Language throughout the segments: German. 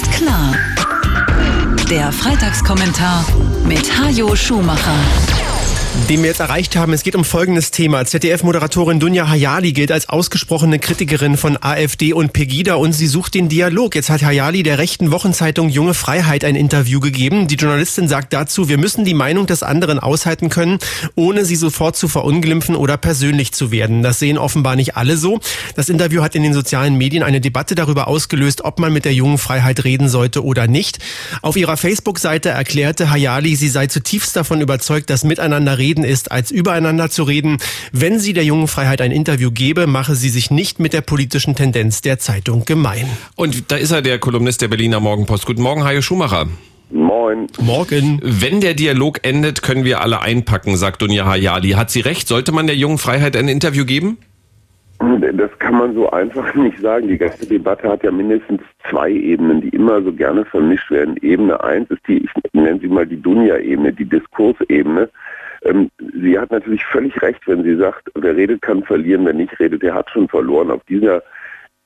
ist klar. Der Freitagskommentar mit Hajo Schumacher den wir jetzt erreicht haben. Es geht um folgendes Thema. ZDF-Moderatorin Dunja Hayali gilt als ausgesprochene Kritikerin von AfD und Pegida und sie sucht den Dialog. Jetzt hat Hayali der rechten Wochenzeitung Junge Freiheit ein Interview gegeben. Die Journalistin sagt dazu, wir müssen die Meinung des anderen aushalten können, ohne sie sofort zu verunglimpfen oder persönlich zu werden. Das sehen offenbar nicht alle so. Das Interview hat in den sozialen Medien eine Debatte darüber ausgelöst, ob man mit der Jungen Freiheit reden sollte oder nicht. Auf ihrer Facebook-Seite erklärte Hayali, sie sei zutiefst davon überzeugt, dass miteinander reden ist, als übereinander zu reden. Wenn sie der jungen Freiheit ein Interview gebe, mache sie sich nicht mit der politischen Tendenz der Zeitung gemein. Und da ist er, der Kolumnist der Berliner Morgenpost. Guten Morgen, Hajo Schumacher. Moin. Morgen. Wenn der Dialog endet, können wir alle einpacken, sagt Dunja Hayali. Hat sie recht? Sollte man der jungen Freiheit ein Interview geben? Das kann man so einfach nicht sagen. Die ganze Debatte hat ja mindestens zwei Ebenen, die immer so gerne vermischt werden. Ebene eins ist die, ich nenne sie mal die Dunja-Ebene, die Diskursebene. Ähm, sie hat natürlich völlig recht, wenn sie sagt, wer redet, kann verlieren, wer nicht redet, der hat schon verloren. Auf dieser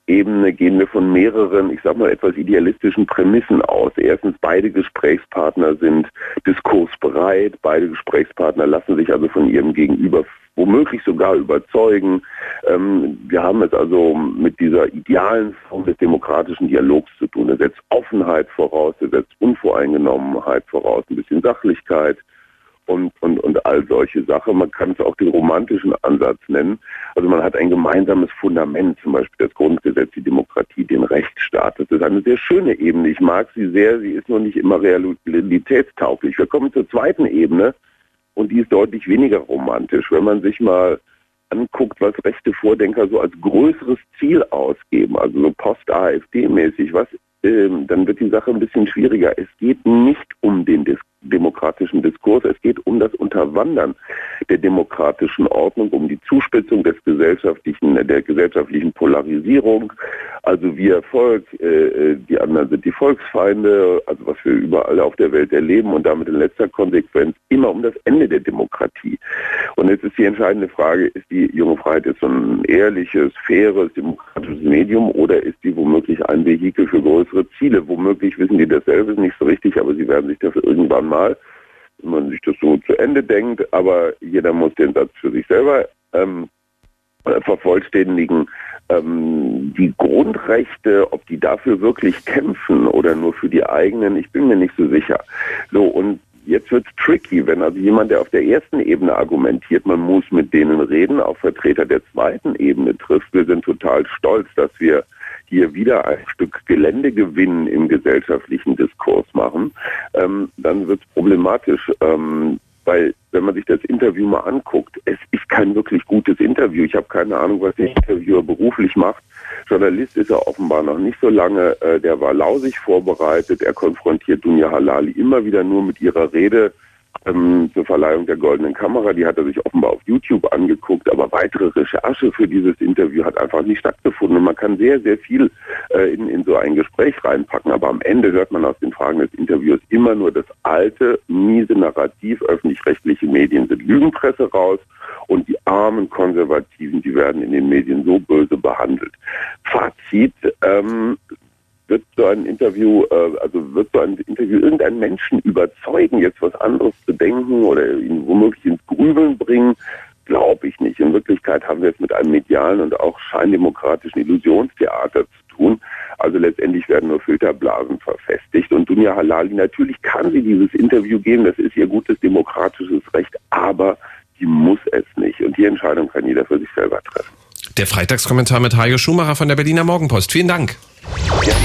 Ebene gehen wir von mehreren, ich sag mal, etwas idealistischen Prämissen aus. Erstens, beide Gesprächspartner sind diskursbereit, beide Gesprächspartner lassen sich also von ihrem Gegenüber womöglich sogar überzeugen. Ähm, wir haben es also mit dieser idealen Form des demokratischen Dialogs zu tun. Er setzt Offenheit voraus, er setzt Unvoreingenommenheit voraus, ein bisschen Sachlichkeit, und, und, und all solche Sachen. Man kann es auch den romantischen Ansatz nennen. Also man hat ein gemeinsames Fundament, zum Beispiel das Grundgesetz, die Demokratie, den Rechtsstaat. Das ist eine sehr schöne Ebene. Ich mag sie sehr, sie ist nur nicht immer realitätstauglich. Wir kommen zur zweiten Ebene und die ist deutlich weniger romantisch. Wenn man sich mal anguckt, was rechte Vordenker so als größeres Ziel ausgeben, also so post-AfD-mäßig, was, ähm, dann wird die Sache ein bisschen schwieriger. Es geht nicht um den Diskurs demokratischen Diskurs. Es geht um das Unterwandern der demokratischen Ordnung, um die Zuspitzung des gesellschaftlichen, der gesellschaftlichen Polarisierung. Also wir Volk, äh, äh, die anderen sind die Volksfeinde, also was wir überall auf der Welt erleben und damit in letzter Konsequenz immer um das Ende der Demokratie. Und jetzt ist die entscheidende Frage, ist die junge Freiheit jetzt so ein ehrliches, faires, demokratisches Medium oder ist die womöglich ein Vehikel für größere Ziele? Womöglich wissen die dasselbe nicht so richtig, aber sie werden sich dafür irgendwann mal, wenn man sich das so Ende denkt, aber jeder muss den Satz für sich selber ähm, vervollständigen. Ähm, die Grundrechte, ob die dafür wirklich kämpfen oder nur für die eigenen, ich bin mir nicht so sicher. So, und Jetzt wird es tricky, wenn also jemand, der auf der ersten Ebene argumentiert, man muss mit denen reden, auch Vertreter der zweiten Ebene trifft. Wir sind total stolz, dass wir hier wieder ein Stück Geländegewinn im gesellschaftlichen Diskurs machen, ähm, dann wird es problematisch. Ähm, weil wenn man sich das Interview mal anguckt, es ist kein wirklich gutes Interview. Ich habe keine Ahnung, was der Interviewer beruflich macht. Journalist ist er offenbar noch nicht so lange. Äh, der war lausig vorbereitet. Er konfrontiert Dunja Halali immer wieder nur mit ihrer Rede ähm, zur Verleihung der Goldenen Kamera. Die hat er sich offenbar auf YouTube angeguckt, aber weitere Recherche für dieses Interview hat einfach nicht stattgefunden. Und man kann sehr, sehr viel äh, in, in so ein Gespräch reinpacken, aber am Ende hört man aus den Fragen des Interviews immer nur das alte, miese Narrativ, öffentlich-rechtliche Medien sind Lügenpresse raus und die armen Konservativen, die werden in den Medien so böse behandelt. Fazit, ähm, wird so ein Interview, äh, also wird so ein Interview irgendeinen Menschen überzeugen, jetzt was anderes zu denken oder ihn womöglich ins Grübeln bringen? Glaube ich nicht. In Wirklichkeit haben wir es mit einem medialen und auch scheindemokratischen Illusionstheater zu tun. Also letztendlich werden nur Filterblasen verfestigt. Und Dunja Halali, natürlich kann sie dieses Interview geben, das ist ihr gutes demokratisches Recht, aber sie muss es nicht. Und die Entscheidung kann jeder für sich selber treffen. Der Freitagskommentar mit Hajo Schumacher von der Berliner Morgenpost. Vielen Dank. Eins